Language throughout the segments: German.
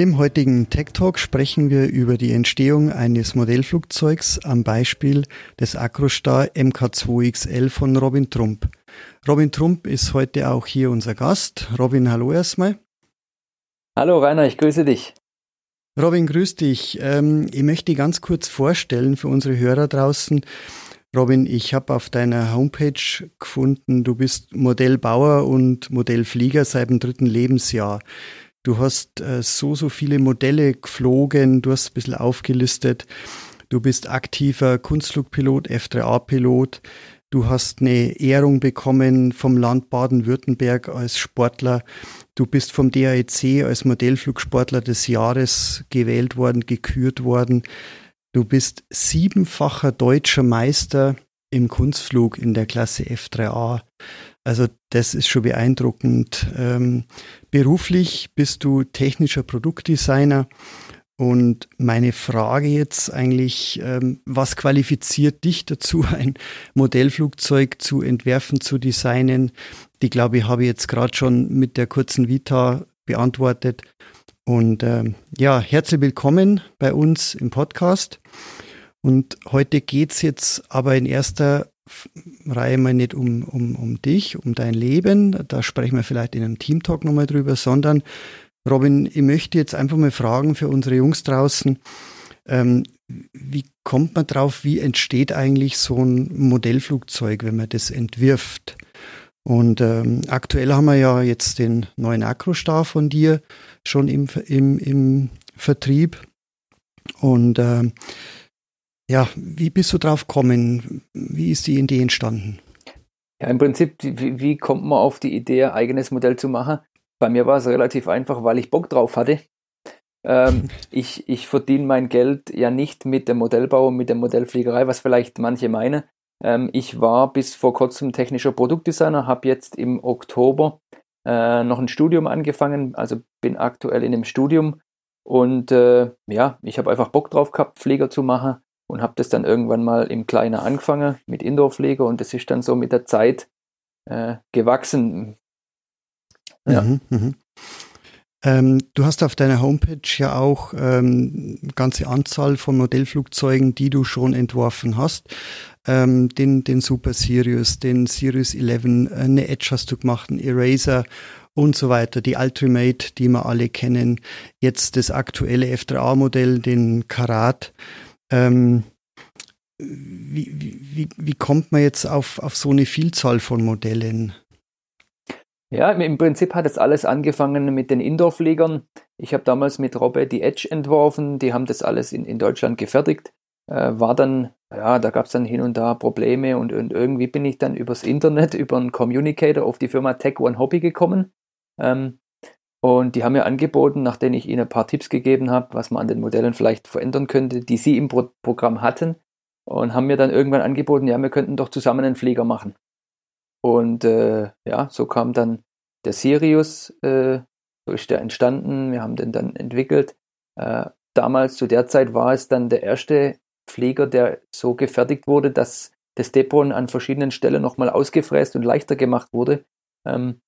Im heutigen Tech Talk sprechen wir über die Entstehung eines Modellflugzeugs am Beispiel des Acrostar MK2XL von Robin Trump. Robin Trump ist heute auch hier unser Gast. Robin, hallo erstmal. Hallo Rainer, ich grüße dich. Robin, grüß dich. Ähm, ich möchte ganz kurz vorstellen für unsere Hörer draußen. Robin, ich habe auf deiner Homepage gefunden, du bist Modellbauer und Modellflieger seit dem dritten Lebensjahr. Du hast äh, so, so viele Modelle geflogen, du hast ein bisschen aufgelistet. Du bist aktiver Kunstflugpilot, F3A-Pilot. Du hast eine Ehrung bekommen vom Land Baden-Württemberg als Sportler. Du bist vom DAEC als Modellflugsportler des Jahres gewählt worden, gekürt worden. Du bist siebenfacher deutscher Meister im Kunstflug in der Klasse F3A. Also das ist schon beeindruckend. Ähm, beruflich bist du technischer Produktdesigner. Und meine Frage jetzt eigentlich, ähm, was qualifiziert dich dazu, ein Modellflugzeug zu entwerfen, zu designen? Die glaube ich habe ich jetzt gerade schon mit der kurzen Vita beantwortet. Und ähm, ja, herzlich willkommen bei uns im Podcast. Und heute geht's jetzt aber in erster Reihe mal nicht um, um, um dich, um dein Leben, da sprechen wir vielleicht in einem Teamtalk nochmal drüber, sondern Robin, ich möchte jetzt einfach mal fragen für unsere Jungs draußen, ähm, wie kommt man drauf, wie entsteht eigentlich so ein Modellflugzeug, wenn man das entwirft? Und ähm, aktuell haben wir ja jetzt den neuen Acrostar von dir schon im, im, im Vertrieb. Und ähm, ja, wie bist du drauf gekommen? Wie ist die Idee entstanden? Ja, im Prinzip, wie, wie kommt man auf die Idee, ein eigenes Modell zu machen? Bei mir war es relativ einfach, weil ich Bock drauf hatte. Ähm, ich ich verdiene mein Geld ja nicht mit dem Modellbau und mit der Modellfliegerei, was vielleicht manche meinen. Ähm, ich war bis vor kurzem technischer Produktdesigner, habe jetzt im Oktober äh, noch ein Studium angefangen, also bin aktuell in einem Studium und äh, ja, ich habe einfach Bock drauf gehabt, Flieger zu machen und habe das dann irgendwann mal im Kleinen angefangen mit Indoorpflege und das ist dann so mit der Zeit äh, gewachsen. Ja. Mhm, mh. ähm, du hast auf deiner Homepage ja auch ähm, ganze Anzahl von Modellflugzeugen, die du schon entworfen hast. Ähm, den, den Super Sirius, den Sirius 11, eine Edge hast du gemacht, ein Eraser und so weiter, die Ultimate, die wir alle kennen, jetzt das aktuelle F3A-Modell, den Karat. Ähm, wie, wie, wie kommt man jetzt auf, auf so eine Vielzahl von Modellen? Ja, im Prinzip hat es alles angefangen mit den Indoor-Fliegern. Ich habe damals mit Robert die Edge entworfen, die haben das alles in, in Deutschland gefertigt. Äh, war dann, ja, da gab es dann hin und da Probleme und, und irgendwie bin ich dann übers Internet, über einen Communicator auf die Firma Tech One Hobby gekommen. Ähm, und die haben mir angeboten, nachdem ich ihnen ein paar Tipps gegeben habe, was man an den Modellen vielleicht verändern könnte, die sie im Pro Programm hatten, und haben mir dann irgendwann angeboten, ja, wir könnten doch zusammen einen Flieger machen. Und äh, ja, so kam dann der Sirius, äh, so ist der entstanden, wir haben den dann entwickelt. Äh, damals, zu der Zeit, war es dann der erste Flieger, der so gefertigt wurde, dass das Depot an verschiedenen Stellen nochmal ausgefräst und leichter gemacht wurde. Ähm,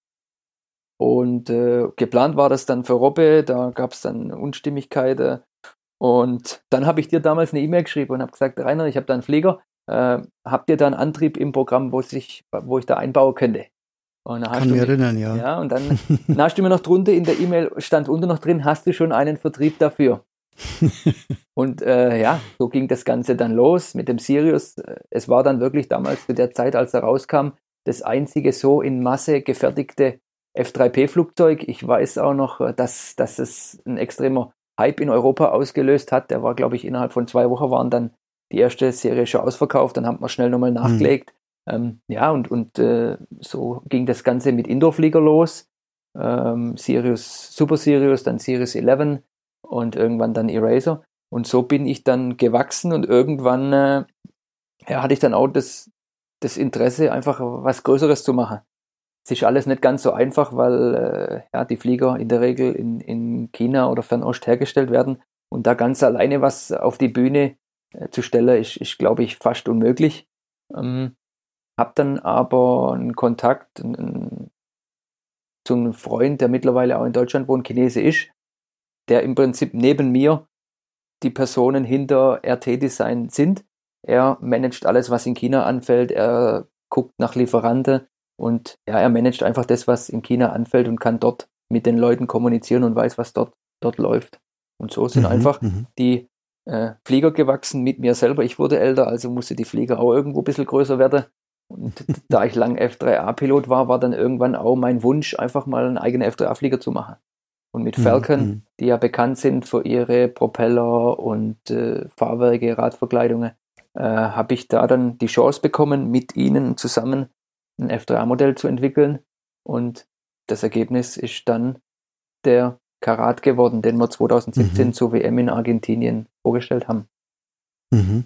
und äh, geplant war das dann für Robbe, da gab es dann Unstimmigkeiten. Und dann habe ich dir damals eine E-Mail geschrieben und habe gesagt, Rainer, ich habe da einen Flieger, äh, habt ihr da einen Antrieb im Programm, wo, sich, wo ich da einbauen könnte? Und dann Kann mich erinnern, ja. Ja, und dann, dann hast du mir noch drunter, in der E-Mail stand unter noch drin, hast du schon einen Vertrieb dafür? und äh, ja, so ging das Ganze dann los mit dem Sirius. Es war dann wirklich damals zu der Zeit, als er rauskam, das einzige so in Masse gefertigte F3P-Flugzeug. Ich weiß auch noch, äh, dass, dass es ein extremer Hype in Europa ausgelöst hat. Der war, glaube ich, innerhalb von zwei Wochen waren dann die erste Serie schon ausverkauft. Dann haben wir schnell nochmal mhm. nachgelegt. Mhm. Ähm, ja, und, und äh, so ging das Ganze mit Indoorflieger los. Ähm, Sirius, Super Sirius, dann Sirius 11 und irgendwann dann Eraser. Und so bin ich dann gewachsen und irgendwann äh, ja, hatte ich dann auch das, das Interesse, einfach was Größeres zu machen. Es ist alles nicht ganz so einfach, weil äh, ja, die Flieger in der Regel in, in China oder Fernost hergestellt werden. Und da ganz alleine was auf die Bühne äh, zu stellen, ist, ist glaube ich, fast unmöglich. Ähm, hab dann aber einen Kontakt einen, zu einem Freund, der mittlerweile auch in Deutschland wohnt, Chinese ist, der im Prinzip neben mir die Personen hinter RT-Design sind. Er managt alles, was in China anfällt. Er guckt nach Lieferanten und ja, er managt einfach das, was in China anfällt und kann dort mit den Leuten kommunizieren und weiß, was dort, dort läuft. Und so sind mhm, einfach mhm. die äh, Flieger gewachsen mit mir selber. Ich wurde älter, also musste die Flieger auch irgendwo ein bisschen größer werden. Und da ich lang F3A-Pilot war, war dann irgendwann auch mein Wunsch, einfach mal einen eigenen F3A-Flieger zu machen. Und mit mhm, Falcon, mhm. die ja bekannt sind für ihre Propeller und äh, Fahrwerke, Radverkleidungen, äh, habe ich da dann die Chance bekommen, mit ihnen zusammen ein F3A-Modell zu entwickeln. Und das Ergebnis ist dann der Karat geworden, den wir 2017 mhm. zur WM in Argentinien vorgestellt haben. Mhm.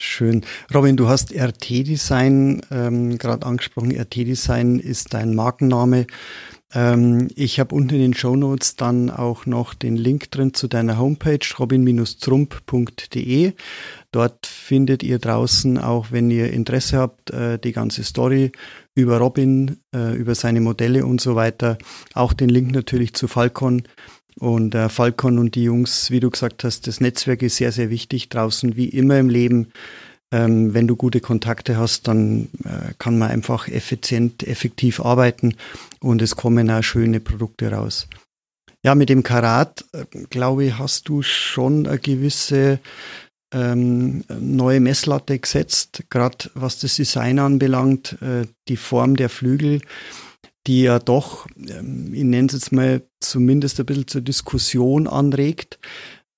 Schön. Robin, du hast RT-Design ähm, gerade angesprochen. RT-Design ist dein Markenname. Ähm, ich habe unten in den Show Notes dann auch noch den Link drin zu deiner Homepage robin-trump.de. Dort findet ihr draußen, auch wenn ihr Interesse habt, äh, die ganze Story über Robin, äh, über seine Modelle und so weiter. Auch den Link natürlich zu Falcon. Und äh, Falcon und die Jungs, wie du gesagt hast, das Netzwerk ist sehr, sehr wichtig draußen, wie immer im Leben. Ähm, wenn du gute Kontakte hast, dann äh, kann man einfach effizient, effektiv arbeiten und es kommen auch schöne Produkte raus. Ja, mit dem Karat, äh, glaube ich, hast du schon eine gewisse ähm, neue Messlatte gesetzt, gerade was das Design anbelangt, äh, die Form der Flügel, die ja doch, ähm, ich nenne es jetzt mal, zumindest ein bisschen zur Diskussion anregt.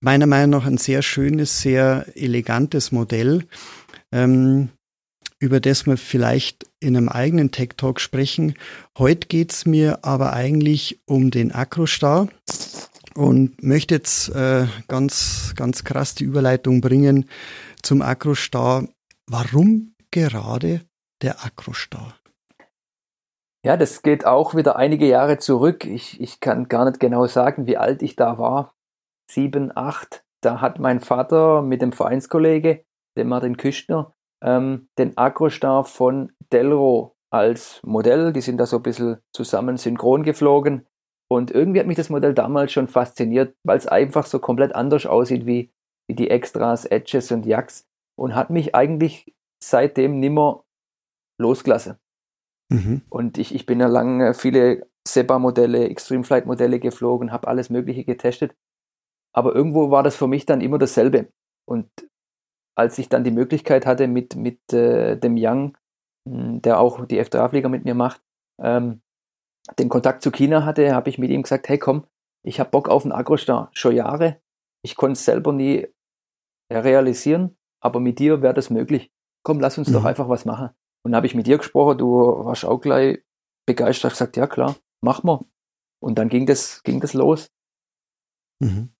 Meiner Meinung nach ein sehr schönes, sehr elegantes Modell ähm, über das wir vielleicht in einem eigenen Tech Talk sprechen. Heute geht es mir aber eigentlich um den Acrostar und möchte jetzt äh, ganz, ganz krass die Überleitung bringen zum Acrostar. Warum gerade der Acrostar? Ja, das geht auch wieder einige Jahre zurück. Ich, ich kann gar nicht genau sagen, wie alt ich da war. Sieben, acht. Da hat mein Vater mit dem Vereinskollege dem Martin Küstner, ähm, den Agrostar von Delro als Modell. Die sind da so ein bisschen zusammen synchron geflogen. Und irgendwie hat mich das Modell damals schon fasziniert, weil es einfach so komplett anders aussieht wie, wie die Extras, Edges und Jacks. Und hat mich eigentlich seitdem nimmer losgelassen. Mhm. Und ich, ich bin ja lange viele SEPA-Modelle, Extreme Flight-Modelle geflogen, habe alles Mögliche getestet. Aber irgendwo war das für mich dann immer dasselbe. Und als ich dann die Möglichkeit hatte mit, mit äh, dem Young, hm, der auch die F3-Flieger mit mir macht, ähm, den Kontakt zu China hatte, habe ich mit ihm gesagt, hey komm, ich habe Bock auf einen Agrostar, schon Jahre. Ich konnte es selber nie realisieren, aber mit dir wäre das möglich. Komm, lass uns mhm. doch einfach was machen. Und dann habe ich mit dir gesprochen, du warst auch gleich begeistert, gesagt, ja klar, mach mal. Und dann ging das, ging das los. Mhm.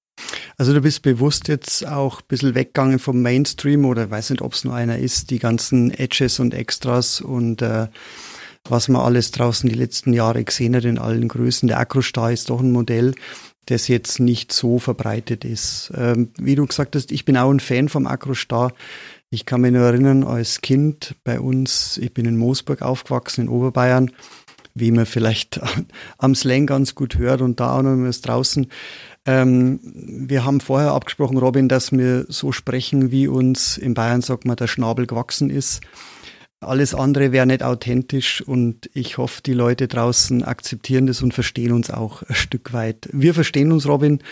Also du bist bewusst jetzt auch ein bisschen weggegangen vom Mainstream oder weiß nicht, ob es nur einer ist, die ganzen Edges und Extras und äh, was man alles draußen die letzten Jahre gesehen hat in allen Größen. Der Acrostar ist doch ein Modell, das jetzt nicht so verbreitet ist. Ähm, wie du gesagt hast, ich bin auch ein Fan vom Acrostar. Ich kann mich nur erinnern, als Kind bei uns, ich bin in Moosburg aufgewachsen, in Oberbayern, wie man vielleicht am Slang ganz gut hört und da auch noch draußen. Ähm, wir haben vorher abgesprochen, Robin, dass wir so sprechen, wie uns in Bayern sagt man, der Schnabel gewachsen ist. Alles andere wäre nicht authentisch und ich hoffe, die Leute draußen akzeptieren das und verstehen uns auch ein Stück weit. Wir verstehen uns, Robin.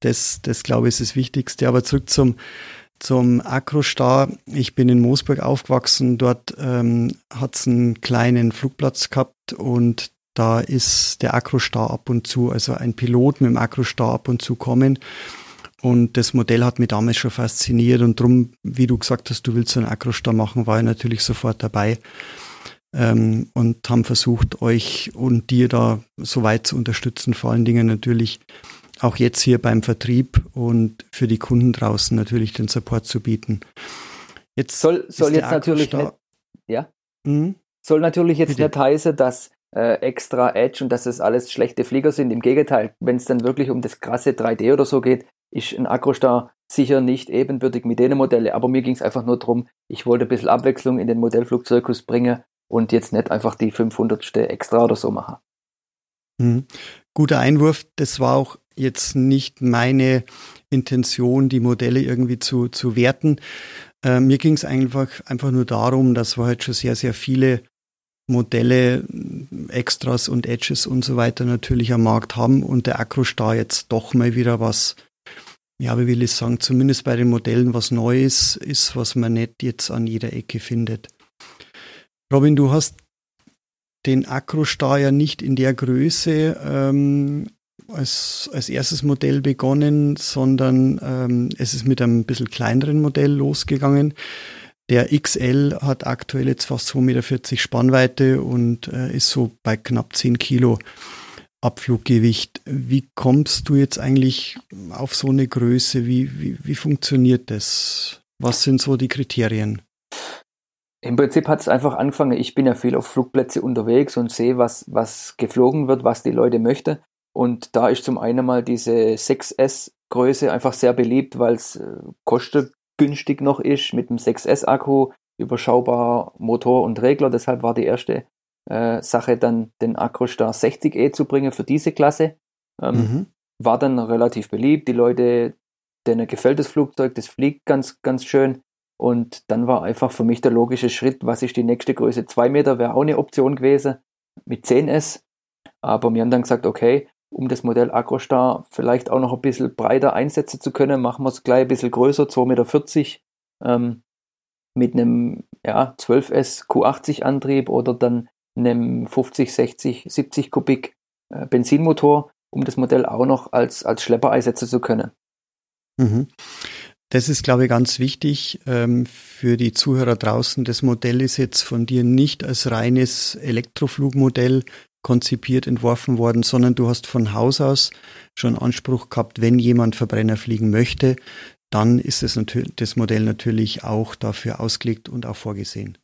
Das, das glaube ich, ist das Wichtigste. Aber zurück zum, zum Akrostar. Ich bin in Moosburg aufgewachsen. Dort ähm, hat es einen kleinen Flugplatz gehabt und da ist der Akrostar ab und zu, also ein Pilot mit dem Akrostar ab und zu kommen. Und das Modell hat mich damals schon fasziniert und drum, wie du gesagt hast, du willst so einen Akrostar machen, war ich natürlich sofort dabei ähm, und haben versucht, euch und dir da so weit zu unterstützen, vor allen Dingen natürlich auch jetzt hier beim Vertrieb und für die Kunden draußen natürlich den Support zu bieten. Jetzt soll, soll jetzt natürlich nicht, ja, mhm. soll natürlich jetzt Bitte. nicht heißen, dass äh, extra Edge und dass es alles schlechte Flieger sind. Im Gegenteil, wenn es dann wirklich um das krasse 3D oder so geht, ist ein Acrostar sicher nicht ebenbürtig mit den Modellen. Aber mir ging es einfach nur darum, ich wollte ein bisschen Abwechslung in den Modellflugzirkus bringen und jetzt nicht einfach die 500. extra oder so machen. Mhm. Guter Einwurf. Das war auch jetzt nicht meine Intention, die Modelle irgendwie zu, zu werten. Äh, mir ging es einfach, einfach nur darum, dass wir halt schon sehr, sehr viele Modelle, Extras und Edges und so weiter natürlich am Markt haben und der Acrostar jetzt doch mal wieder was, ja, wie will ich sagen, zumindest bei den Modellen was Neues ist, was man nicht jetzt an jeder Ecke findet. Robin, du hast den Acrostar ja nicht in der Größe ähm, als, als erstes Modell begonnen, sondern ähm, es ist mit einem bisschen kleineren Modell losgegangen. Der XL hat aktuell jetzt fast 2,40 Meter Spannweite und äh, ist so bei knapp 10 Kilo Abfluggewicht. Wie kommst du jetzt eigentlich auf so eine Größe? Wie, wie, wie funktioniert das? Was sind so die Kriterien? Im Prinzip hat es einfach angefangen, ich bin ja viel auf Flugplätze unterwegs und sehe, was, was geflogen wird, was die Leute möchten. Und da ist zum einen mal diese 6S-Größe einfach sehr beliebt, weil es äh, kostet günstig noch ist mit dem 6S-Akku, überschaubar Motor und Regler. Deshalb war die erste äh, Sache dann den Acrostar 60E zu bringen für diese Klasse. Ähm, mhm. War dann relativ beliebt. Die Leute, denen gefällt das Flugzeug, das fliegt ganz, ganz schön. Und dann war einfach für mich der logische Schritt, was ist die nächste Größe? 2 Meter wäre auch eine Option gewesen mit 10S. Aber wir haben dann gesagt, okay, um das Modell Acrostar vielleicht auch noch ein bisschen breiter einsetzen zu können, machen wir es gleich ein bisschen größer, 2,40 Meter, ähm, mit einem ja, 12S Q80 Antrieb oder dann einem 50, 60, 70 Kubik äh, Benzinmotor, um das Modell auch noch als, als Schlepper einsetzen zu können. Mhm. Das ist, glaube ich, ganz wichtig ähm, für die Zuhörer draußen. Das Modell ist jetzt von dir nicht als reines Elektroflugmodell konzipiert, entworfen worden, sondern du hast von Haus aus schon Anspruch gehabt, wenn jemand Verbrenner fliegen möchte, dann ist natürlich, das Modell natürlich auch dafür ausgelegt und auch vorgesehen.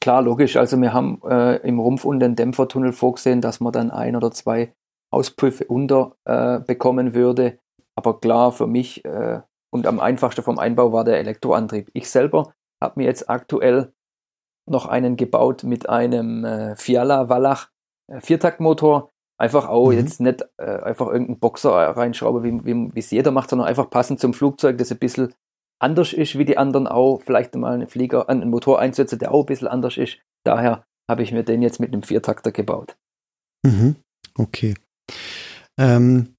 Klar, logisch. Also wir haben äh, im Rumpf und den Dämpfertunnel vorgesehen, dass man dann ein oder zwei Auspuffe unter äh, würde. Aber klar, für mich äh, und am einfachsten vom Einbau war der Elektroantrieb. Ich selber habe mir jetzt aktuell noch einen gebaut mit einem äh, Fiala Wallach Viertaktmotor. Einfach auch mhm. jetzt nicht äh, einfach irgendeinen Boxer reinschrauben, wie, wie es jeder macht, sondern einfach passend zum Flugzeug, das ein bisschen anders ist wie die anderen auch. Vielleicht mal einen Flieger, einen Motor einsetzen, der auch ein bisschen anders ist. Daher habe ich mir den jetzt mit einem Viertakter gebaut. Mhm. Okay. Ähm,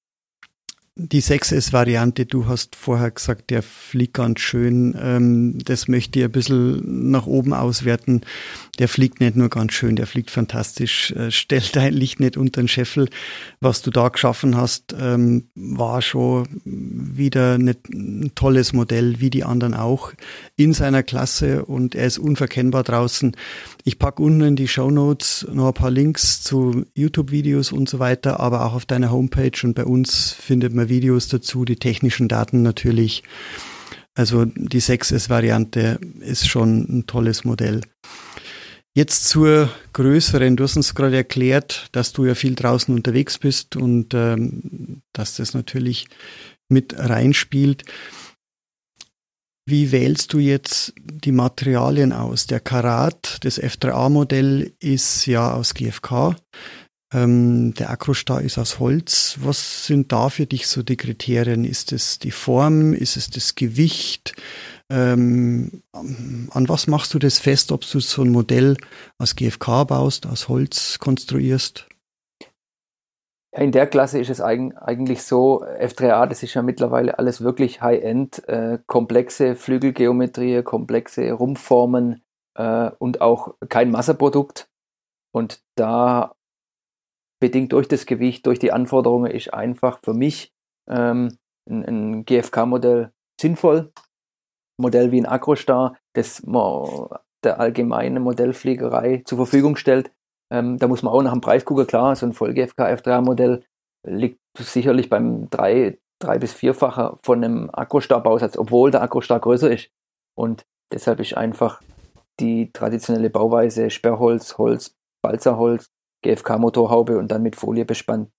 die 6S-Variante, du hast vorher gesagt, der fliegt ganz schön. Ähm, das möchte ich ein bisschen nach oben auswerten. Der fliegt nicht nur ganz schön, der fliegt fantastisch. Äh, stellt dein Licht nicht unter den Scheffel. Was du da geschaffen hast, ähm, war schon wieder ein tolles Modell, wie die anderen auch, in seiner Klasse und er ist unverkennbar draußen. Ich packe unten in die Show Notes noch ein paar Links zu YouTube-Videos und so weiter, aber auch auf deiner Homepage und bei uns findet man Videos dazu, die technischen Daten natürlich. Also die 6S-Variante ist schon ein tolles Modell. Jetzt zur größeren. Du hast uns gerade erklärt, dass du ja viel draußen unterwegs bist und ähm, dass das natürlich mit reinspielt. Wie wählst du jetzt die Materialien aus? Der Karat, das F3A-Modell, ist ja aus GFK. Ähm, der Acrostar ist aus Holz. Was sind da für dich so die Kriterien? Ist es die Form? Ist es das Gewicht? Ähm, an was machst du das fest, ob du so ein Modell aus GFK baust, aus Holz konstruierst? In der Klasse ist es eigentlich so, F3A, das ist ja mittlerweile alles wirklich High-End, äh, komplexe Flügelgeometrie, komplexe Rumpfformen äh, und auch kein Masseprodukt. Und da bedingt durch das Gewicht, durch die Anforderungen, ist einfach für mich ähm, ein, ein GFK-Modell sinnvoll. Modell wie ein Acrostar, das man der allgemeinen Modellfliegerei zur Verfügung stellt. Ähm, da muss man auch nach dem Preis gucken, klar, so ein Voll-GFK F3-Modell liegt sicherlich beim drei, drei bis vierfacher von einem Acrostar-Bausatz, obwohl der Acrostar größer ist. Und deshalb ist einfach die traditionelle Bauweise Sperrholz, Holz, Balzerholz, GFK-Motorhaube und dann mit Folie bespannt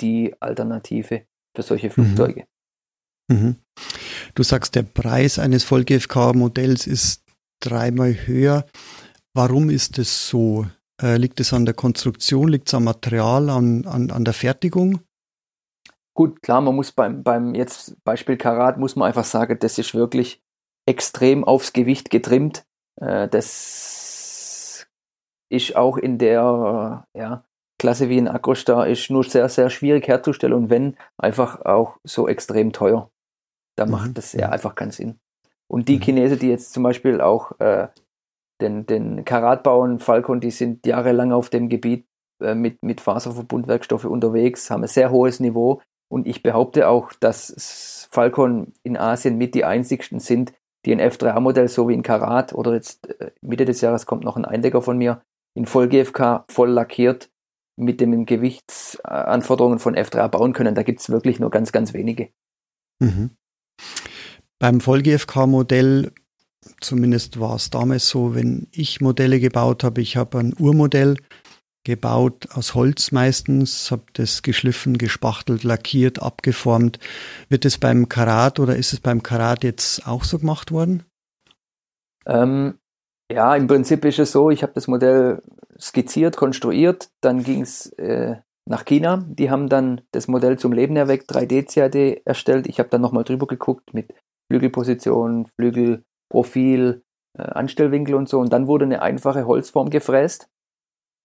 die Alternative für solche mhm. Flugzeuge. Mhm. Du sagst, der Preis eines Voll-GFK-Modells ist dreimal höher. Warum ist es so? Äh, liegt es an der Konstruktion, liegt es am Material, an, an, an der Fertigung? Gut, klar, man muss beim, beim jetzt Beispiel Karat, muss man einfach sagen, das ist wirklich extrem aufs Gewicht getrimmt. Äh, das ist auch in der ja, Klasse wie ein Agrostar ist nur sehr, sehr schwierig herzustellen und wenn, einfach auch so extrem teuer. Da mhm. macht das ja einfach keinen Sinn. Und die mhm. Chinesen, die jetzt zum Beispiel auch äh, den, den Karat bauen, Falcon, die sind jahrelang auf dem Gebiet äh, mit, mit Faserverbundwerkstoffe unterwegs, haben ein sehr hohes Niveau. Und ich behaupte auch, dass Falcon in Asien mit die einzigsten sind, die ein F3A-Modell so wie ein Karat oder jetzt äh, Mitte des Jahres kommt noch ein Eindecker von mir in Voll GFK voll lackiert mit den Gewichtsanforderungen von F3A bauen können. Da gibt es wirklich nur ganz, ganz wenige. Mhm. Beim Voll GFK-Modell, zumindest war es damals so, wenn ich Modelle gebaut habe, ich habe ein Urmodell gebaut aus Holz meistens, habe das geschliffen, gespachtelt, lackiert, abgeformt. Wird es beim Karat oder ist es beim Karat jetzt auch so gemacht worden? Ähm, ja, im Prinzip ist es so, ich habe das Modell skizziert, konstruiert, dann ging es äh, nach China. Die haben dann das Modell zum Leben erweckt, 3D-CAD erstellt. Ich habe dann nochmal drüber geguckt mit Flügelposition, Flügelprofil, äh, Anstellwinkel und so. Und dann wurde eine einfache Holzform gefräst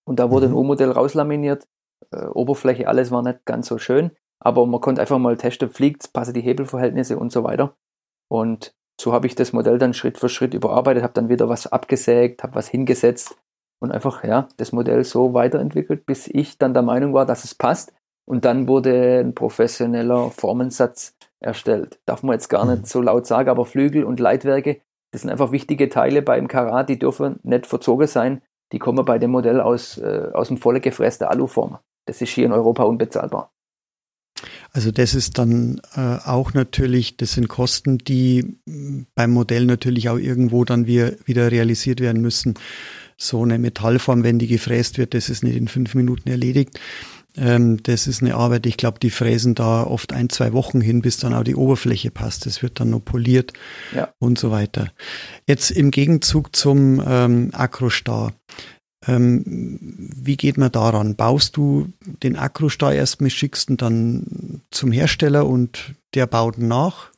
und da wurde mhm. ein U-Modell rauslaminiert. Äh, Oberfläche, alles war nicht ganz so schön, aber man konnte einfach mal testen, fliegt passen die Hebelverhältnisse und so weiter. Und so habe ich das Modell dann Schritt für Schritt überarbeitet, habe dann wieder was abgesägt, habe was hingesetzt und einfach ja das Modell so weiterentwickelt, bis ich dann der Meinung war, dass es passt. Und dann wurde ein professioneller Formensatz erstellt. Darf man jetzt gar nicht mhm. so laut sagen, aber Flügel und Leitwerke, das sind einfach wichtige Teile beim Karat, die dürfen nicht verzogen sein. Die kommen bei dem Modell aus, äh, aus dem volle gefräste Aluform. Das ist hier in Europa unbezahlbar. Also das ist dann äh, auch natürlich, das sind Kosten, die beim Modell natürlich auch irgendwo dann wieder, wieder realisiert werden müssen. So eine Metallform, wenn die gefräst wird, das ist nicht in fünf Minuten erledigt. Ähm, das ist eine Arbeit, ich glaube, die fräsen da oft ein, zwei Wochen hin, bis dann auch die Oberfläche passt. Das wird dann noch poliert ja. und so weiter. Jetzt im Gegenzug zum ähm, Acrostar. Ähm, wie geht man daran? Baust du den Acrostar erstmal, schickst ihn dann zum Hersteller und der baut nach?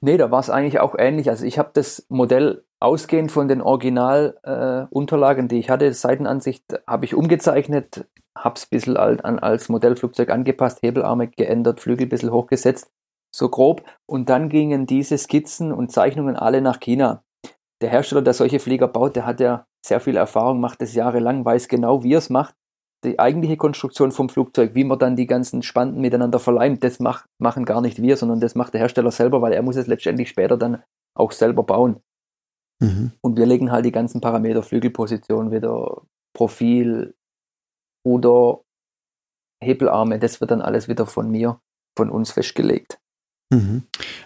Nee, da war es eigentlich auch ähnlich. Also ich habe das Modell ausgehend von den Originalunterlagen, äh, die ich hatte, Seitenansicht, habe ich umgezeichnet, habe es ein bisschen als Modellflugzeug angepasst, Hebelarme geändert, Flügel ein bisschen hochgesetzt, so grob. Und dann gingen diese Skizzen und Zeichnungen alle nach China. Der Hersteller, der solche Flieger baut, der hat ja sehr viel Erfahrung, macht es jahrelang, weiß genau, wie er es macht. Die eigentliche Konstruktion vom Flugzeug, wie man dann die ganzen Spanten miteinander verleimt, das mach, machen gar nicht wir, sondern das macht der Hersteller selber, weil er muss es letztendlich später dann auch selber bauen. Mhm. Und wir legen halt die ganzen Parameter, Flügelposition wieder, Profil, Ruder, Hebelarme, das wird dann alles wieder von mir, von uns festgelegt. Mhm.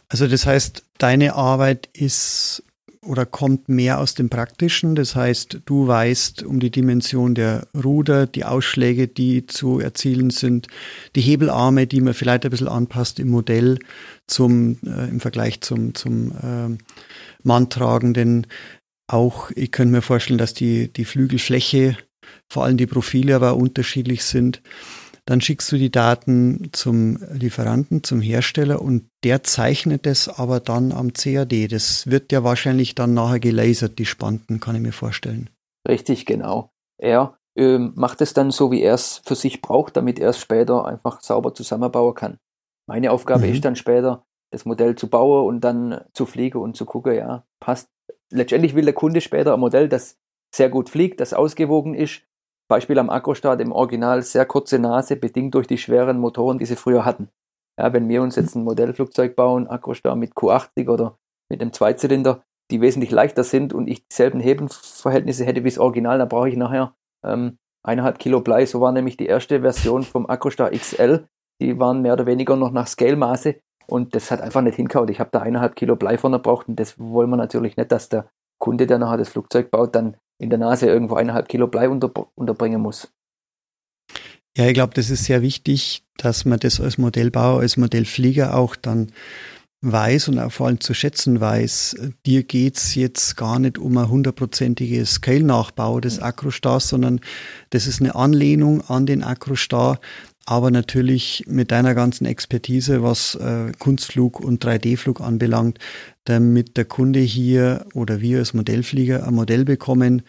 Also das heißt, deine Arbeit ist oder kommt mehr aus dem Praktischen. Das heißt, du weißt um die Dimension der Ruder, die Ausschläge, die zu erzielen sind, die Hebelarme, die man vielleicht ein bisschen anpasst im Modell zum, äh, im Vergleich zum, zum äh, Manntragenden. Auch, ich könnte mir vorstellen, dass die, die Flügelfläche, vor allem die Profile aber unterschiedlich sind. Dann schickst du die Daten zum Lieferanten, zum Hersteller und der zeichnet es aber dann am CAD. Das wird ja wahrscheinlich dann nachher gelasert, die Spanten, kann ich mir vorstellen. Richtig, genau. Er ähm, macht es dann so, wie er es für sich braucht, damit er es später einfach sauber zusammenbauen kann. Meine Aufgabe mhm. ist dann später, das Modell zu bauen und dann zu fliegen und zu gucken, ja, passt. Letztendlich will der Kunde später ein Modell, das sehr gut fliegt, das ausgewogen ist, Beispiel am Agrostat im Original sehr kurze Nase, bedingt durch die schweren Motoren, die sie früher hatten. Ja, wenn wir uns jetzt ein Modellflugzeug bauen, Agrostar mit Q80 oder mit einem Zweizylinder, die wesentlich leichter sind und ich dieselben Hebenverhältnisse hätte wie das Original, dann brauche ich nachher ähm, eineinhalb Kilo Blei. So war nämlich die erste Version vom Acrostar XL. Die waren mehr oder weniger noch nach Scale-Maße und das hat einfach nicht hinkaut. Ich habe da eineinhalb Kilo Blei vorne braucht und das wollen wir natürlich nicht, dass der Kunde, der nachher das Flugzeug baut, dann in der Nase irgendwo eineinhalb Kilo Blei unter, unterbringen muss. Ja, ich glaube, das ist sehr wichtig, dass man das als Modellbauer, als Modellflieger auch dann weiß und auch vor allem zu schätzen weiß, dir geht's jetzt gar nicht um ein hundertprozentige Scale-Nachbau des Acrostars, sondern das ist eine Anlehnung an den Acrostar, aber natürlich mit deiner ganzen Expertise, was äh, Kunstflug und 3D-Flug anbelangt, damit der Kunde hier oder wir als Modellflieger ein Modell bekommen,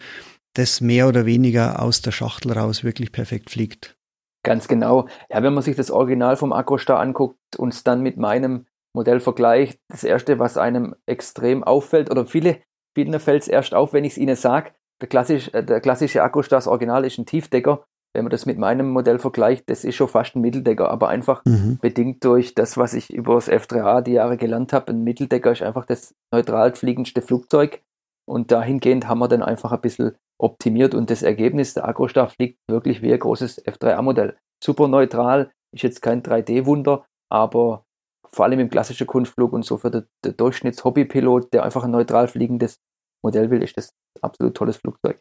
das mehr oder weniger aus der Schachtel raus wirklich perfekt fliegt. Ganz genau. Ja, wenn man sich das Original vom Acrostar anguckt und es dann mit meinem Modell vergleicht, das erste, was einem extrem auffällt, oder viele, vielen fällt es erst auf, wenn ich es ihnen sage, der, klassisch, äh, der klassische das Original ist ein Tiefdecker wenn man das mit meinem Modell vergleicht, das ist schon fast ein Mitteldecker, aber einfach mhm. bedingt durch das, was ich über das F3A die Jahre gelernt habe. Ein Mitteldecker ist einfach das neutral fliegendste Flugzeug und dahingehend haben wir dann einfach ein bisschen optimiert und das Ergebnis, der Agrostar fliegt wirklich wie ein großes F3A-Modell. Super neutral, ist jetzt kein 3D-Wunder, aber vor allem im klassischen Kunstflug und so für den, den Durchschnitts-Hobbypilot, der einfach ein neutral fliegendes Modell will, ist das ein absolut tolles Flugzeug.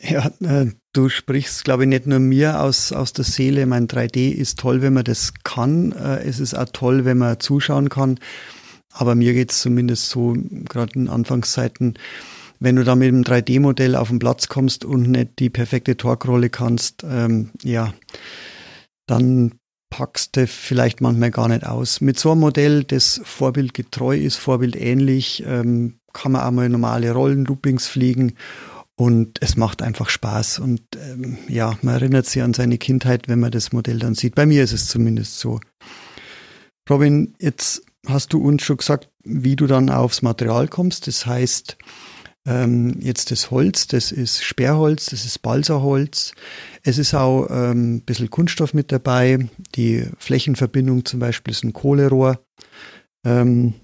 Ja, äh, du sprichst, glaube ich, nicht nur mir aus, aus der Seele. Mein 3D ist toll, wenn man das kann. Äh, es ist auch toll, wenn man zuschauen kann. Aber mir geht es zumindest so, gerade in Anfangszeiten, wenn du da mit dem 3D-Modell auf den Platz kommst und nicht die perfekte Torquerolle kannst, ähm, ja, dann packst du vielleicht manchmal gar nicht aus. Mit so einem Modell, das vorbildgetreu ist, vorbildähnlich, ähm, kann man auch mal normale Rollen, Loopings fliegen und es macht einfach Spaß. Und ähm, ja, man erinnert sich an seine Kindheit, wenn man das Modell dann sieht. Bei mir ist es zumindest so. Robin, jetzt hast du uns schon gesagt, wie du dann aufs Material kommst. Das heißt, ähm, jetzt das Holz, das ist Sperrholz, das ist Balsaholz. Es ist auch ähm, ein bisschen Kunststoff mit dabei. Die Flächenverbindung zum Beispiel ist ein Kohlerohr. Ähm,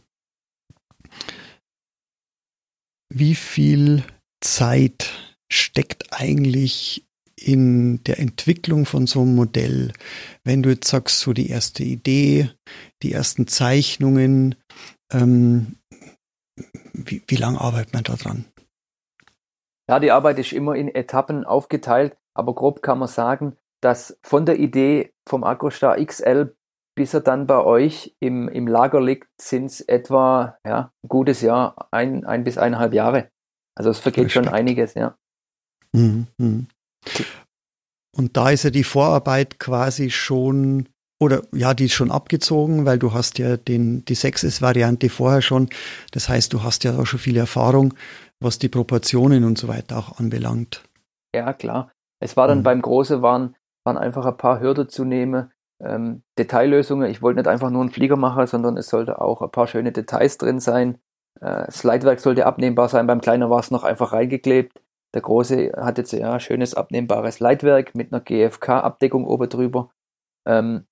wie viel Zeit steckt eigentlich in der Entwicklung von so einem Modell? Wenn du jetzt sagst, so die erste Idee, die ersten Zeichnungen, ähm, wie, wie lange arbeitet man da dran? Ja, die Arbeit ist immer in Etappen aufgeteilt, aber grob kann man sagen, dass von der Idee vom Agrostar XL bis er dann bei euch im, im Lager liegt, sind es etwa ja, ein gutes Jahr, ein, ein bis eineinhalb Jahre. Also es vergeht schon einiges, ja. Mhm, mhm. Und da ist ja die Vorarbeit quasi schon, oder ja, die ist schon abgezogen, weil du hast ja den, die 6S-Variante vorher schon. Das heißt, du hast ja auch schon viel Erfahrung, was die Proportionen und so weiter auch anbelangt. Ja, klar. Es war dann mhm. beim Große, waren, waren einfach ein paar Hürden zu nehmen. Ähm, Detaillösungen. Ich wollte nicht einfach nur einen Flieger machen, sondern es sollte auch ein paar schöne Details drin sein. Äh, das Leitwerk sollte abnehmbar sein, beim Kleinen war es noch einfach reingeklebt. Der Große hat jetzt ja schönes abnehmbares Leitwerk mit einer GFK-Abdeckung oben drüber. Ähm,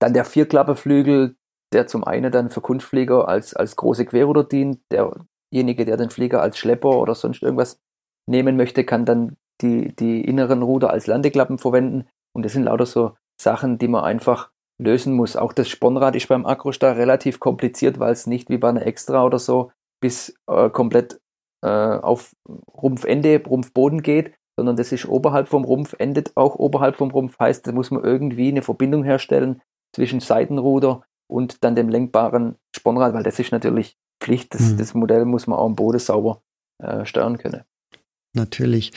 dann der Vierklapperflügel, der zum einen dann für Kunstflieger als, als große Querruder dient. Derjenige, der den Flieger als Schlepper oder sonst irgendwas nehmen möchte, kann dann die, die inneren Ruder als Landeklappen verwenden. Und das sind lauter so Sachen, die man einfach lösen muss. Auch das Spornrad ist beim Acrostar relativ kompliziert, weil es nicht wie bei einer Extra oder so bis äh, komplett äh, auf Rumpfende, Rumpfboden geht, sondern das ist oberhalb vom Rumpf, endet auch oberhalb vom Rumpf, heißt, da muss man irgendwie eine Verbindung herstellen zwischen Seitenruder und dann dem lenkbaren Spornrad, weil das ist natürlich Pflicht, das, mhm. das Modell muss man auch am Boden sauber äh, steuern können. Natürlich.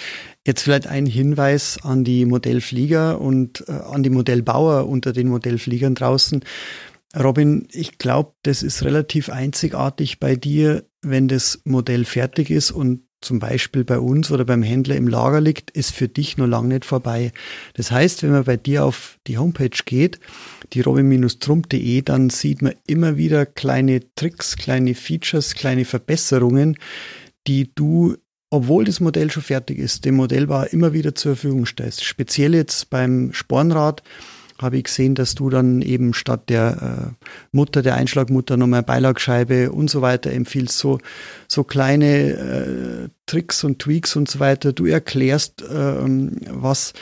Jetzt vielleicht ein Hinweis an die Modellflieger und äh, an die Modellbauer unter den Modellfliegern draußen. Robin, ich glaube, das ist relativ einzigartig bei dir, wenn das Modell fertig ist und zum Beispiel bei uns oder beim Händler im Lager liegt, ist für dich noch lange nicht vorbei. Das heißt, wenn man bei dir auf die Homepage geht, die robin-trump.de, dann sieht man immer wieder kleine Tricks, kleine Features, kleine Verbesserungen, die du obwohl das Modell schon fertig ist, dem Modellbauer immer wieder zur Verfügung stellst. Speziell jetzt beim Spornrad habe ich gesehen, dass du dann eben statt der äh, Mutter, der Einschlagmutter nochmal Beilagscheibe und so weiter empfiehlst, so, so kleine äh, Tricks und Tweaks und so weiter. Du erklärst ähm, was.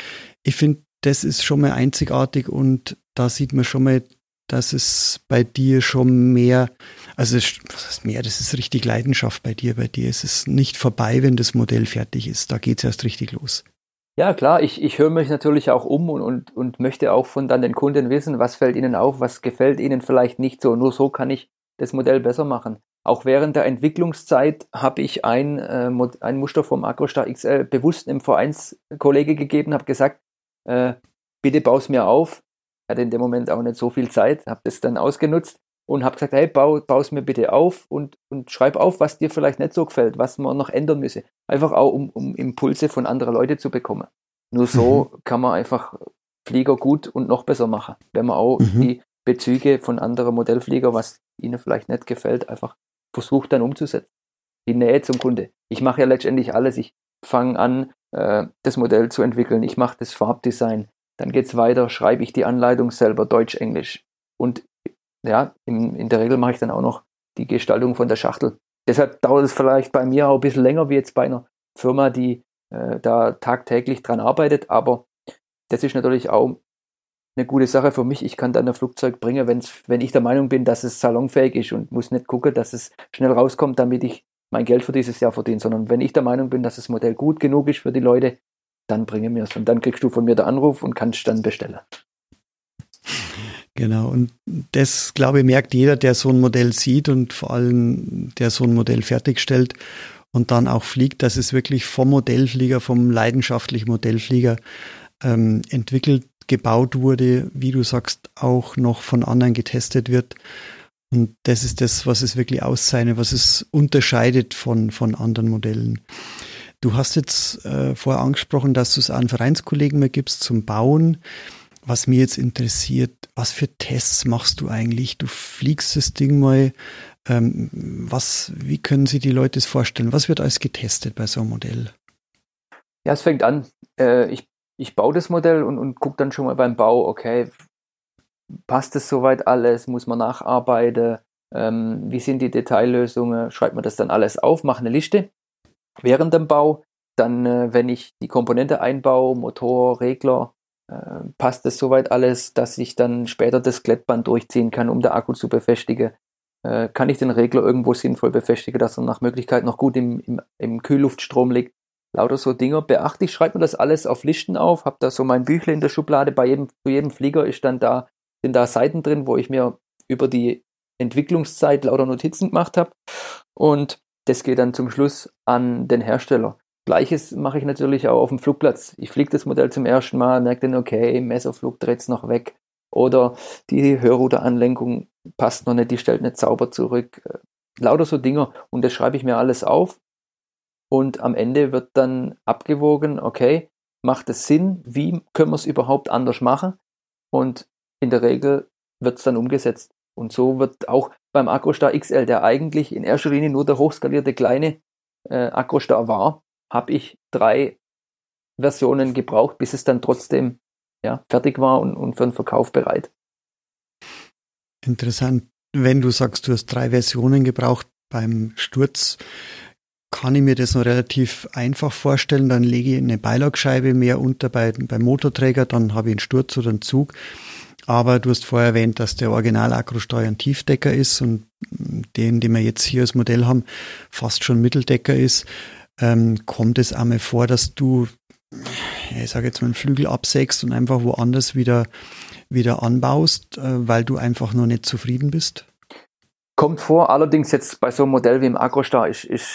Ich finde, das ist schon mal einzigartig und da sieht man schon mal, dass es bei dir schon mehr, also was heißt mehr, das ist richtig Leidenschaft bei dir. Bei dir ist es nicht vorbei, wenn das Modell fertig ist. Da geht es erst richtig los. Ja, klar, ich, ich höre mich natürlich auch um und, und, und möchte auch von dann den Kunden wissen, was fällt ihnen auf, was gefällt ihnen vielleicht nicht so. Nur so kann ich das Modell besser machen. Auch während der Entwicklungszeit habe ich ein, äh, ein Muster vom Agrostar XL bewusst einem Vereinskollege gegeben, habe gesagt, äh, bitte baus mir auf. Hatte in dem Moment auch nicht so viel Zeit, habe das dann ausgenutzt und habe gesagt, hey, bau, baus mir bitte auf und, und schreib auf, was dir vielleicht nicht so gefällt, was man noch ändern müsse. Einfach auch, um, um Impulse von anderen Leuten zu bekommen. Nur so mhm. kann man einfach Flieger gut und noch besser machen, wenn man auch mhm. die Bezüge von anderen Modellflieger, was ihnen vielleicht nicht gefällt, einfach versucht dann umzusetzen. Die Nähe zum Kunde. Ich mache ja letztendlich alles. Ich fange an, äh, das Modell zu entwickeln. Ich mache das Farbdesign. Dann geht es weiter, schreibe ich die Anleitung selber, Deutsch, Englisch. Und ja, in, in der Regel mache ich dann auch noch die Gestaltung von der Schachtel. Deshalb dauert es vielleicht bei mir auch ein bisschen länger wie jetzt bei einer Firma, die äh, da tagtäglich dran arbeitet. Aber das ist natürlich auch eine gute Sache für mich. Ich kann dann ein Flugzeug bringen, wenn's, wenn ich der Meinung bin, dass es salonfähig ist und muss nicht gucken, dass es schnell rauskommt, damit ich mein Geld für dieses Jahr verdiene, sondern wenn ich der Meinung bin, dass das Modell gut genug ist für die Leute, dann bringe mir es. Und dann kriegst du von mir den Anruf und kannst dann bestellen. Genau, und das, glaube ich, merkt jeder, der so ein Modell sieht und vor allem, der so ein Modell fertigstellt und dann auch fliegt, dass es wirklich vom Modellflieger, vom leidenschaftlichen Modellflieger ähm, entwickelt, gebaut wurde, wie du sagst, auch noch von anderen getestet wird. Und das ist das, was es wirklich auszeichnet, was es unterscheidet von, von anderen Modellen. Du hast jetzt äh, vorher angesprochen, dass du es an Vereinskollegen mehr gibst zum Bauen was mir jetzt interessiert, was für Tests machst du eigentlich? Du fliegst das Ding mal. Ähm, was, wie können sich die Leute es vorstellen? Was wird alles getestet bei so einem Modell? Ja, es fängt an. Äh, ich, ich baue das Modell und, und gucke dann schon mal beim Bau, okay, passt es soweit alles? Muss man nacharbeiten? Ähm, wie sind die Detaillösungen? Schreibt man das dann alles auf, mache eine Liste während dem Bau. Dann, äh, wenn ich die Komponente einbaue, Motor, Regler, äh, passt es soweit alles, dass ich dann später das Klettband durchziehen kann, um den Akku zu befestigen. Äh, kann ich den Regler irgendwo sinnvoll befestigen, dass er nach Möglichkeit noch gut im, im, im Kühlluftstrom liegt. Lauter so Dinger beachte ich, schreibe mir das alles auf Listen auf, habe da so mein Büchle in der Schublade, bei jedem, zu jedem Flieger ist dann da, sind da Seiten drin, wo ich mir über die Entwicklungszeit lauter Notizen gemacht habe und das geht dann zum Schluss an den Hersteller. Gleiches mache ich natürlich auch auf dem Flugplatz. Ich fliege das Modell zum ersten Mal, merke dann, okay, Messerflug dreht es noch weg. Oder die Hörruderanlenkung passt noch nicht, die stellt nicht sauber zurück. Äh, lauter so Dinger. Und das schreibe ich mir alles auf. Und am Ende wird dann abgewogen, okay, macht es Sinn? Wie können wir es überhaupt anders machen? Und in der Regel wird es dann umgesetzt. Und so wird auch beim Acrostar XL, der eigentlich in erster Linie nur der hochskalierte kleine äh, Acrostar war, habe ich drei Versionen gebraucht, bis es dann trotzdem ja, fertig war und, und für den Verkauf bereit. Interessant. Wenn du sagst, du hast drei Versionen gebraucht beim Sturz, kann ich mir das noch relativ einfach vorstellen. Dann lege ich eine Beilagscheibe mehr unter bei, beim Motorträger, dann habe ich einen Sturz oder einen Zug. Aber du hast vorher erwähnt, dass der Original Akrosteuer ein Tiefdecker ist und den, den wir jetzt hier als Modell haben, fast schon Mitteldecker ist ähm, kommt es einmal vor, dass du, ich sage jetzt mal, einen Flügel absägst und einfach woanders wieder, wieder anbaust, äh, weil du einfach noch nicht zufrieden bist? Kommt vor, allerdings jetzt bei so einem Modell wie im Agrostar ist, ist,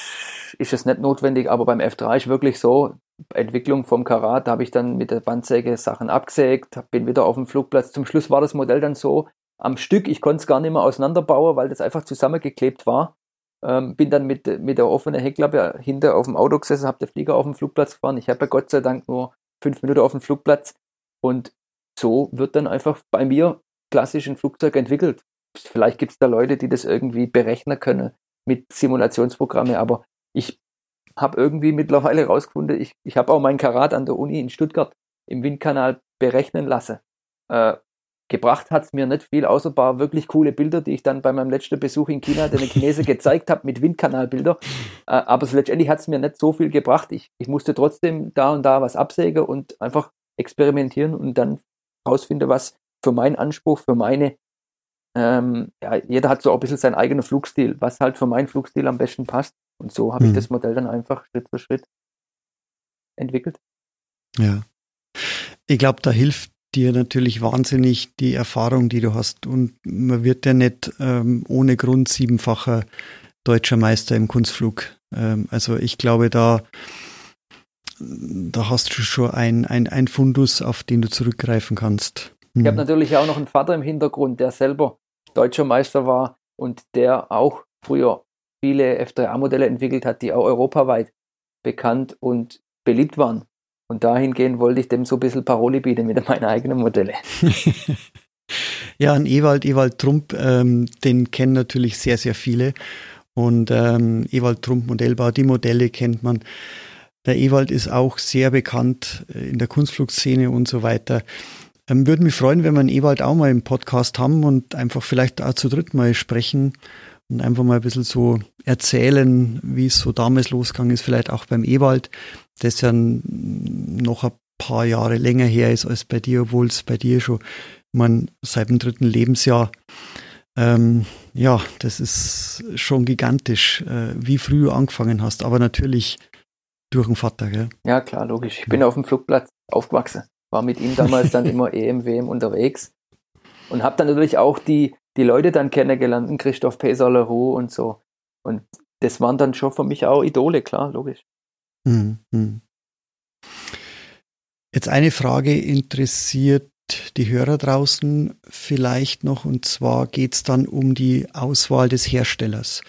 ist es nicht notwendig, aber beim F3 ist wirklich so, Entwicklung vom Karat, da habe ich dann mit der Bandsäge Sachen abgesägt, bin wieder auf dem Flugplatz. Zum Schluss war das Modell dann so am Stück, ich konnte es gar nicht mehr auseinanderbauen, weil das einfach zusammengeklebt war. Ähm, bin dann mit, mit der offenen Heckklappe hinter auf dem Auto gesessen, habe den Flieger auf dem Flugplatz gefahren. Ich habe ja Gott sei Dank nur fünf Minuten auf dem Flugplatz. Und so wird dann einfach bei mir klassisch ein Flugzeug entwickelt. Vielleicht gibt es da Leute, die das irgendwie berechnen können mit Simulationsprogramme, aber ich habe irgendwie mittlerweile herausgefunden, ich, ich habe auch mein Karat an der Uni in Stuttgart im Windkanal berechnen lassen. Äh, gebracht hat es mir nicht viel, außer ein paar wirklich coole Bilder, die ich dann bei meinem letzten Besuch in China den Chinesen gezeigt habe mit Windkanalbilder. Äh, aber letztendlich hat es mir nicht so viel gebracht. Ich, ich musste trotzdem da und da was absägen und einfach experimentieren und dann rausfinden, was für meinen Anspruch, für meine, ähm, ja, jeder hat so ein bisschen seinen eigenen Flugstil, was halt für meinen Flugstil am besten passt. Und so habe mhm. ich das Modell dann einfach Schritt für Schritt entwickelt. Ja. Ich glaube, da hilft dir natürlich wahnsinnig die Erfahrung, die du hast. Und man wird ja nicht ähm, ohne Grund siebenfacher deutscher Meister im Kunstflug. Ähm, also ich glaube, da, da hast du schon ein, ein, ein Fundus, auf den du zurückgreifen kannst. Hm. Ich habe natürlich auch noch einen Vater im Hintergrund, der selber deutscher Meister war und der auch früher viele F3A-Modelle entwickelt hat, die auch europaweit bekannt und beliebt waren. Und dahingehend wollte ich dem so ein bisschen Paroli bieten mit meinen eigenen Modelle. ja, an Ewald, Ewald Trump, ähm, den kennen natürlich sehr, sehr viele. Und ähm, Ewald Trump Modellbau, die Modelle kennt man. Der Ewald ist auch sehr bekannt äh, in der Kunstflugszene und so weiter. Ähm, würde mich freuen, wenn wir einen Ewald auch mal im Podcast haben und einfach vielleicht auch zu dritt mal sprechen und einfach mal ein bisschen so erzählen, wie es so damals losgegangen ist, vielleicht auch beim Ewald, das ja noch ein paar Jahre länger her ist als bei dir, obwohl es bei dir schon, man seit dem dritten Lebensjahr, ähm, ja, das ist schon gigantisch, äh, wie früh du angefangen hast, aber natürlich durch den Vater, gell? Ja, klar, logisch. Ich bin auf dem Flugplatz aufgewachsen, war mit ihm damals dann immer EMWM unterwegs und habe dann natürlich auch die die Leute dann kennengelernt, Christoph Pesaleroux und so. Und das waren dann schon für mich auch Idole, klar, logisch. Mhm. Jetzt eine Frage interessiert die Hörer draußen vielleicht noch, und zwar geht es dann um die Auswahl des Herstellers.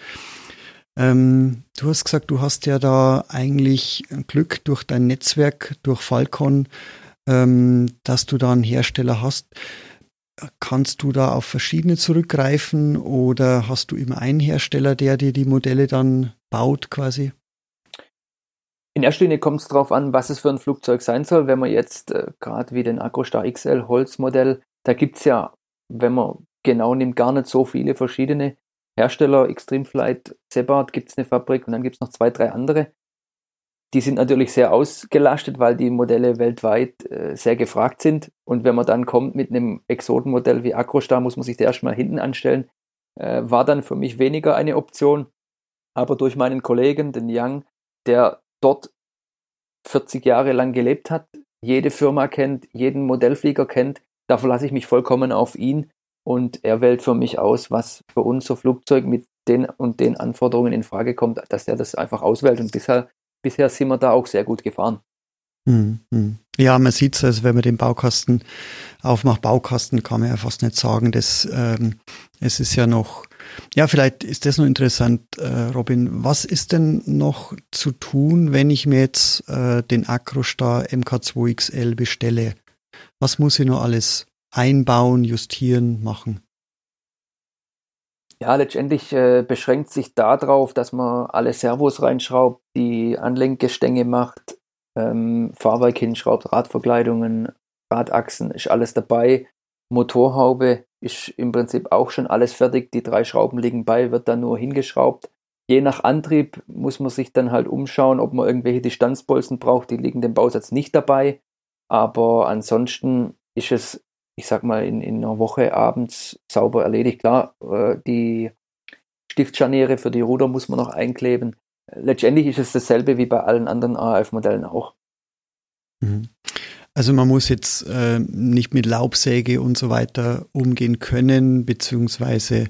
Ähm, du hast gesagt, du hast ja da eigentlich Glück durch dein Netzwerk, durch Falcon, ähm, dass du da einen Hersteller hast. Kannst du da auf verschiedene zurückgreifen oder hast du immer einen Hersteller, der dir die Modelle dann baut quasi? In erster Linie kommt es darauf an, was es für ein Flugzeug sein soll. Wenn man jetzt äh, gerade wie den Agrostar XL Holzmodell, da gibt es ja, wenn man genau nimmt, gar nicht so viele verschiedene Hersteller. Extreme Flight, Sebart gibt es eine Fabrik und dann gibt es noch zwei, drei andere. Die sind natürlich sehr ausgelastet, weil die Modelle weltweit äh, sehr gefragt sind. Und wenn man dann kommt mit einem Exotenmodell wie Acrostar, muss man sich da erstmal hinten anstellen. Äh, war dann für mich weniger eine Option. Aber durch meinen Kollegen, den Young, der dort 40 Jahre lang gelebt hat, jede Firma kennt, jeden Modellflieger kennt, da verlasse ich mich vollkommen auf ihn und er wählt für mich aus, was für unser Flugzeug mit den und den Anforderungen in Frage kommt, dass er das einfach auswählt. Und bisher bisher sind wir da auch sehr gut gefahren. Hm, hm. Ja, man sieht es, also wenn man den Baukasten aufmacht, Baukasten kann man ja fast nicht sagen, dass ähm, es ist ja noch, ja, vielleicht ist das noch interessant, äh, Robin, was ist denn noch zu tun, wenn ich mir jetzt äh, den Acrostar MK2XL bestelle? Was muss ich noch alles einbauen, justieren, machen? Ja, letztendlich äh, beschränkt sich darauf, dass man alle Servos reinschraubt, die Anlenkgestänge macht, ähm, Fahrwerk hinschraubt, Radverkleidungen, Radachsen, ist alles dabei. Motorhaube ist im Prinzip auch schon alles fertig. Die drei Schrauben liegen bei, wird dann nur hingeschraubt. Je nach Antrieb muss man sich dann halt umschauen, ob man irgendwelche Distanzbolzen braucht. Die liegen dem Bausatz nicht dabei. Aber ansonsten ist es ich sag mal, in, in einer Woche abends sauber erledigt. Klar, äh, die Stiftscharniere für die Ruder muss man noch einkleben. Letztendlich ist es dasselbe wie bei allen anderen AF-Modellen auch. Mhm. Also man muss jetzt äh, nicht mit Laubsäge und so weiter umgehen können, beziehungsweise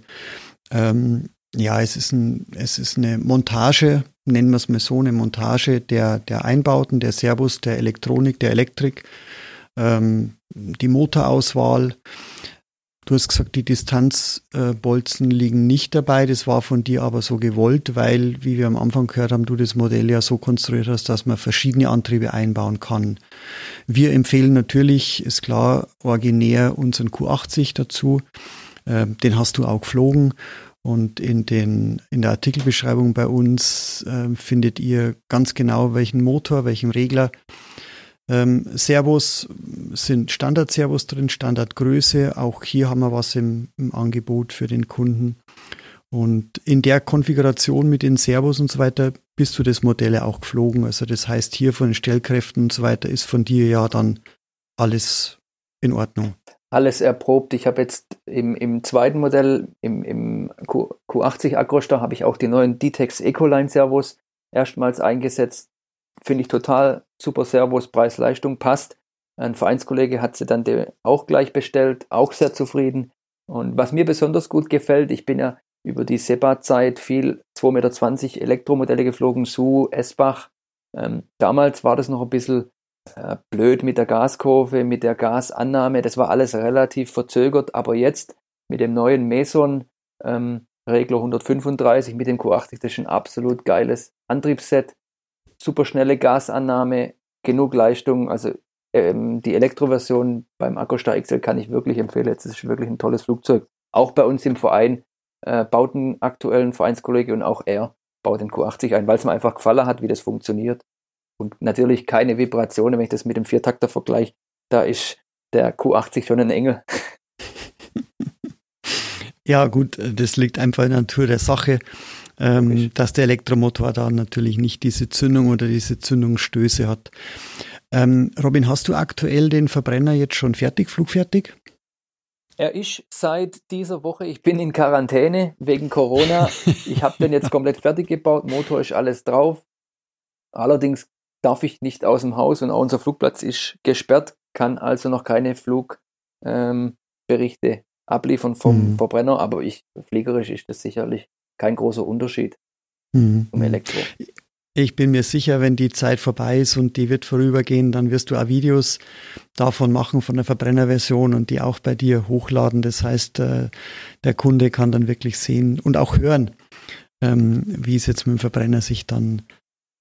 ähm, ja, es ist, ein, es ist eine Montage, nennen wir es mal so, eine Montage der, der Einbauten, der Servos, der Elektronik, der Elektrik ähm, die Motorauswahl. Du hast gesagt, die Distanzbolzen liegen nicht dabei. Das war von dir aber so gewollt, weil, wie wir am Anfang gehört haben, du das Modell ja so konstruiert hast, dass man verschiedene Antriebe einbauen kann. Wir empfehlen natürlich, ist klar, originär unseren Q80 dazu. Äh, den hast du auch geflogen. Und in, den, in der Artikelbeschreibung bei uns äh, findet ihr ganz genau, welchen Motor, welchen Regler Ähm, Servos sind Standard-Servos drin, Standardgröße. Auch hier haben wir was im, im, Angebot für den Kunden. Und in der Konfiguration mit den Servos und so weiter bist du das Modelle auch geflogen. Also das heißt, hier von den Stellkräften und so weiter ist von dir ja dann alles in Ordnung. Alles erprobt. Ich habe jetzt im, im zweiten Modell, im, im Q, Q80 Agrostar, habe ich auch die neuen D-Tex Ecoline Servos erstmals eingesetzt. Finde ich total super Servos, Preis-Leistung passt. Ein Vereinskollege hat sie dann auch gleich bestellt, auch sehr zufrieden. Und was mir besonders gut gefällt, ich bin ja über die SEPA-Zeit viel 2,20 Meter Elektromodelle geflogen, Su, Esbach. Ähm, damals war das noch ein bisschen äh, blöd mit der Gaskurve, mit der Gasannahme. Das war alles relativ verzögert, aber jetzt mit dem neuen Meson ähm, Regler 135 mit dem Q80, das ist ein absolut geiles Antriebsset super schnelle Gasannahme, genug Leistung. Also ähm, die Elektroversion beim Akkustar XL kann ich wirklich empfehlen. Das ist wirklich ein tolles Flugzeug. Auch bei uns im Verein äh, baut ein aktuellen Vereinskollege und auch er baut den Q80 ein, weil es mir einfach gefallen hat, wie das funktioniert. Und natürlich keine Vibrationen, wenn ich das mit dem Viertakter vergleiche. Da ist der Q80 schon ein Engel. Ja, gut, das liegt einfach in der Natur der Sache ähm, dass der Elektromotor da natürlich nicht diese Zündung oder diese Zündungsstöße hat. Ähm, Robin, hast du aktuell den Verbrenner jetzt schon fertig, flugfertig? Er ist seit dieser Woche, ich bin in Quarantäne wegen Corona. Ich habe den jetzt komplett fertig gebaut, Motor ist alles drauf. Allerdings darf ich nicht aus dem Haus und auch unser Flugplatz ist gesperrt, kann also noch keine Flugberichte ähm, abliefern vom mhm. Verbrenner, aber ich, fliegerisch ist das sicherlich kein großer Unterschied mhm. zum Elektro. Ich bin mir sicher, wenn die Zeit vorbei ist und die wird vorübergehen, dann wirst du auch Videos davon machen, von der Verbrennerversion und die auch bei dir hochladen. Das heißt, äh, der Kunde kann dann wirklich sehen und auch hören, ähm, wie es jetzt mit dem Verbrenner sich dann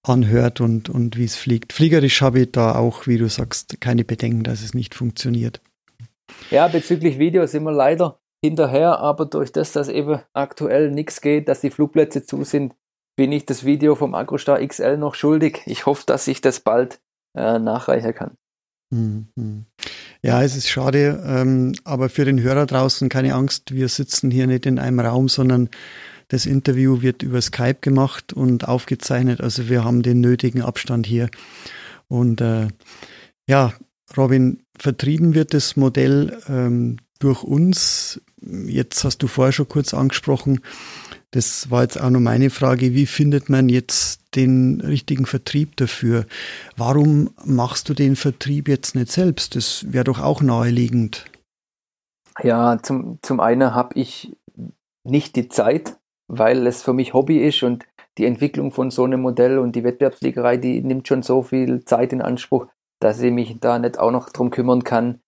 anhört und, und wie es fliegt. Fliegerisch habe ich da auch, wie du sagst, keine Bedenken, dass es nicht funktioniert. Ja, bezüglich Videos sind wir leider hinterher, aber durch das, dass eben aktuell nichts geht, dass die Flugplätze zu sind, bin ich das Video vom Agrostar XL noch schuldig. Ich hoffe, dass ich das bald äh, nachreichen kann. Mhm. Ja, es ist schade, ähm, aber für den Hörer draußen keine Angst, wir sitzen hier nicht in einem Raum, sondern das Interview wird über Skype gemacht und aufgezeichnet. Also wir haben den nötigen Abstand hier. Und äh, ja, Robin, vertrieben wird das Modell ähm, durch uns. Jetzt hast du vorher schon kurz angesprochen, das war jetzt auch noch meine Frage, wie findet man jetzt den richtigen Vertrieb dafür? Warum machst du den Vertrieb jetzt nicht selbst? Das wäre doch auch naheliegend. Ja, zum, zum einen habe ich nicht die Zeit, weil es für mich Hobby ist und die Entwicklung von so einem Modell und die Wettbewerbsfliegerei, die nimmt schon so viel Zeit in Anspruch, dass ich mich da nicht auch noch drum kümmern kann,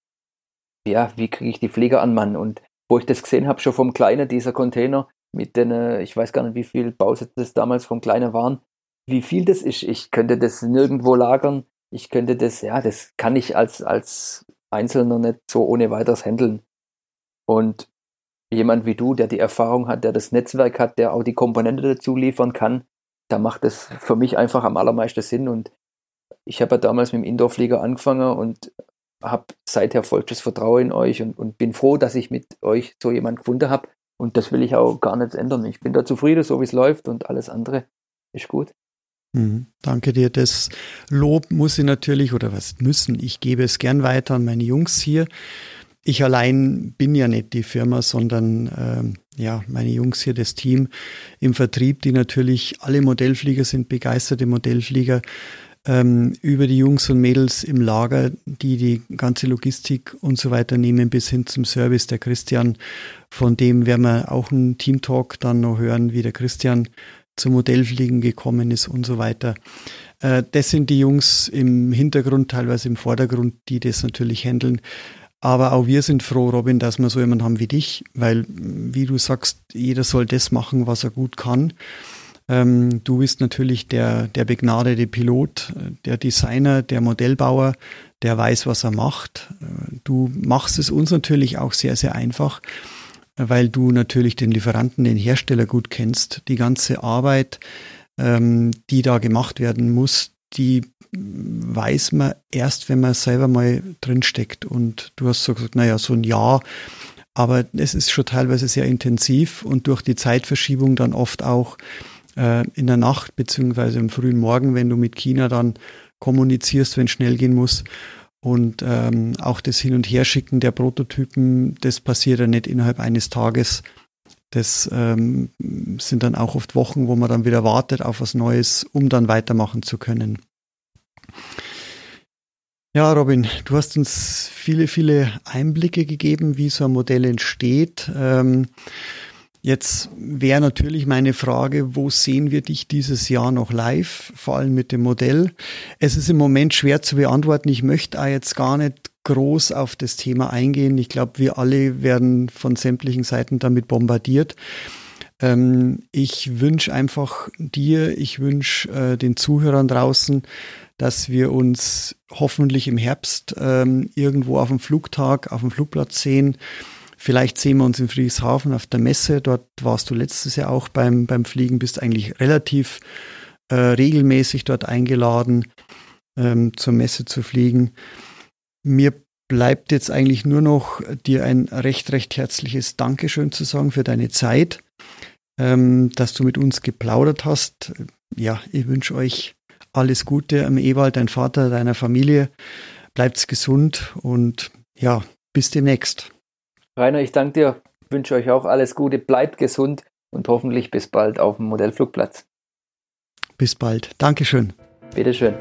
ja, wie kriege ich die Flieger an Mann? Und wo ich das gesehen habe, schon vom Kleinen, dieser Container mit den, äh, ich weiß gar nicht, wie viel Bausätze das damals vom Kleinen waren, wie viel das ist. Ich könnte das nirgendwo lagern. Ich könnte das, ja, das kann ich als, als Einzelner nicht so ohne weiteres handeln. Und jemand wie du, der die Erfahrung hat, der das Netzwerk hat, der auch die Komponente dazu liefern kann, da macht das für mich einfach am allermeisten Sinn. Und ich habe ja damals mit dem Indoor-Flieger angefangen und habe seither vollstes Vertrauen in euch und, und bin froh, dass ich mit euch so jemand gefunden habe. Und das will ich auch gar nicht ändern. Ich bin da zufrieden, so wie es läuft und alles andere ist gut. Mhm, danke dir. Das Lob muss ich natürlich, oder was müssen, ich gebe es gern weiter an meine Jungs hier. Ich allein bin ja nicht die Firma, sondern ähm, ja, meine Jungs hier, das Team im Vertrieb, die natürlich alle Modellflieger sind, begeisterte Modellflieger ähm, über die Jungs und Mädels im Lager, die die ganze Logistik und so weiter nehmen, bis hin zum Service. Der Christian, von dem werden wir auch einen Team-Talk dann noch hören, wie der Christian zum Modellfliegen gekommen ist und so weiter. Äh, das sind die Jungs im Hintergrund, teilweise im Vordergrund, die das natürlich handeln. Aber auch wir sind froh, Robin, dass wir so jemanden haben wie dich, weil, wie du sagst, jeder soll das machen, was er gut kann. Ähm, du bist natürlich der, der begnadete Pilot, der Designer, der Modellbauer, der weiß, was er macht. Du machst es uns natürlich auch sehr, sehr einfach, weil du natürlich den Lieferanten, den Hersteller gut kennst. Die ganze Arbeit, ähm, die da gemacht werden muss, die weiß man erst, wenn man selber mal drinsteckt. Und du hast so gesagt, naja, so ein Jahr, aber es ist schon teilweise sehr intensiv und durch die Zeitverschiebung dann oft auch äh, in der Nacht beziehungsweise am frühen Morgen, wenn du mit China dann kommunizierst, wenn es schnell gehen muss. Und ähm, auch das Hin- und Herschicken der Prototypen, das passiert ja nicht innerhalb eines Tages. Das ähm, sind dann auch oft Wochen, wo man dann wieder wartet auf was Neues, um dann weitermachen zu können. Ja, Robin, du hast uns viele, viele Einblicke gegeben, wie so ein Modell entsteht. Ähm, Jetzt wäre natürlich meine Frage, wo sehen wir dich dieses Jahr noch live, vor allem mit dem Modell? Es ist im Moment schwer zu beantworten. Ich möchte auch jetzt gar nicht groß auf das Thema eingehen. Ich glaube, wir alle werden von sämtlichen Seiten damit bombardiert. Ähm, ich wünsche einfach dir, ich wünsche äh, den Zuhörern draußen, dass wir uns hoffentlich im Herbst ähm, irgendwo auf dem Flugtag, auf dem Flugplatz sehen Vielleicht sehen wir uns in Friedrichshafen auf der Messe. Dort warst du letztes Jahr auch beim, beim Fliegen, bist eigentlich relativ äh, regelmäßig dort eingeladen, ähm, zur Messe zu fliegen. Mir bleibt jetzt eigentlich nur noch dir ein recht, recht herzliches Dankeschön zu sagen für deine Zeit, ähm, dass du mit uns geplaudert hast. Ja, ich wünsche euch alles Gute am Ewald, dein Vater, deiner Familie. Bleibt's gesund und ja, bis demnächst. Rainer, ich danke dir, wünsche euch auch alles Gute, bleibt gesund und hoffentlich bis bald auf dem Modellflugplatz. Bis bald. Dankeschön. Bitteschön.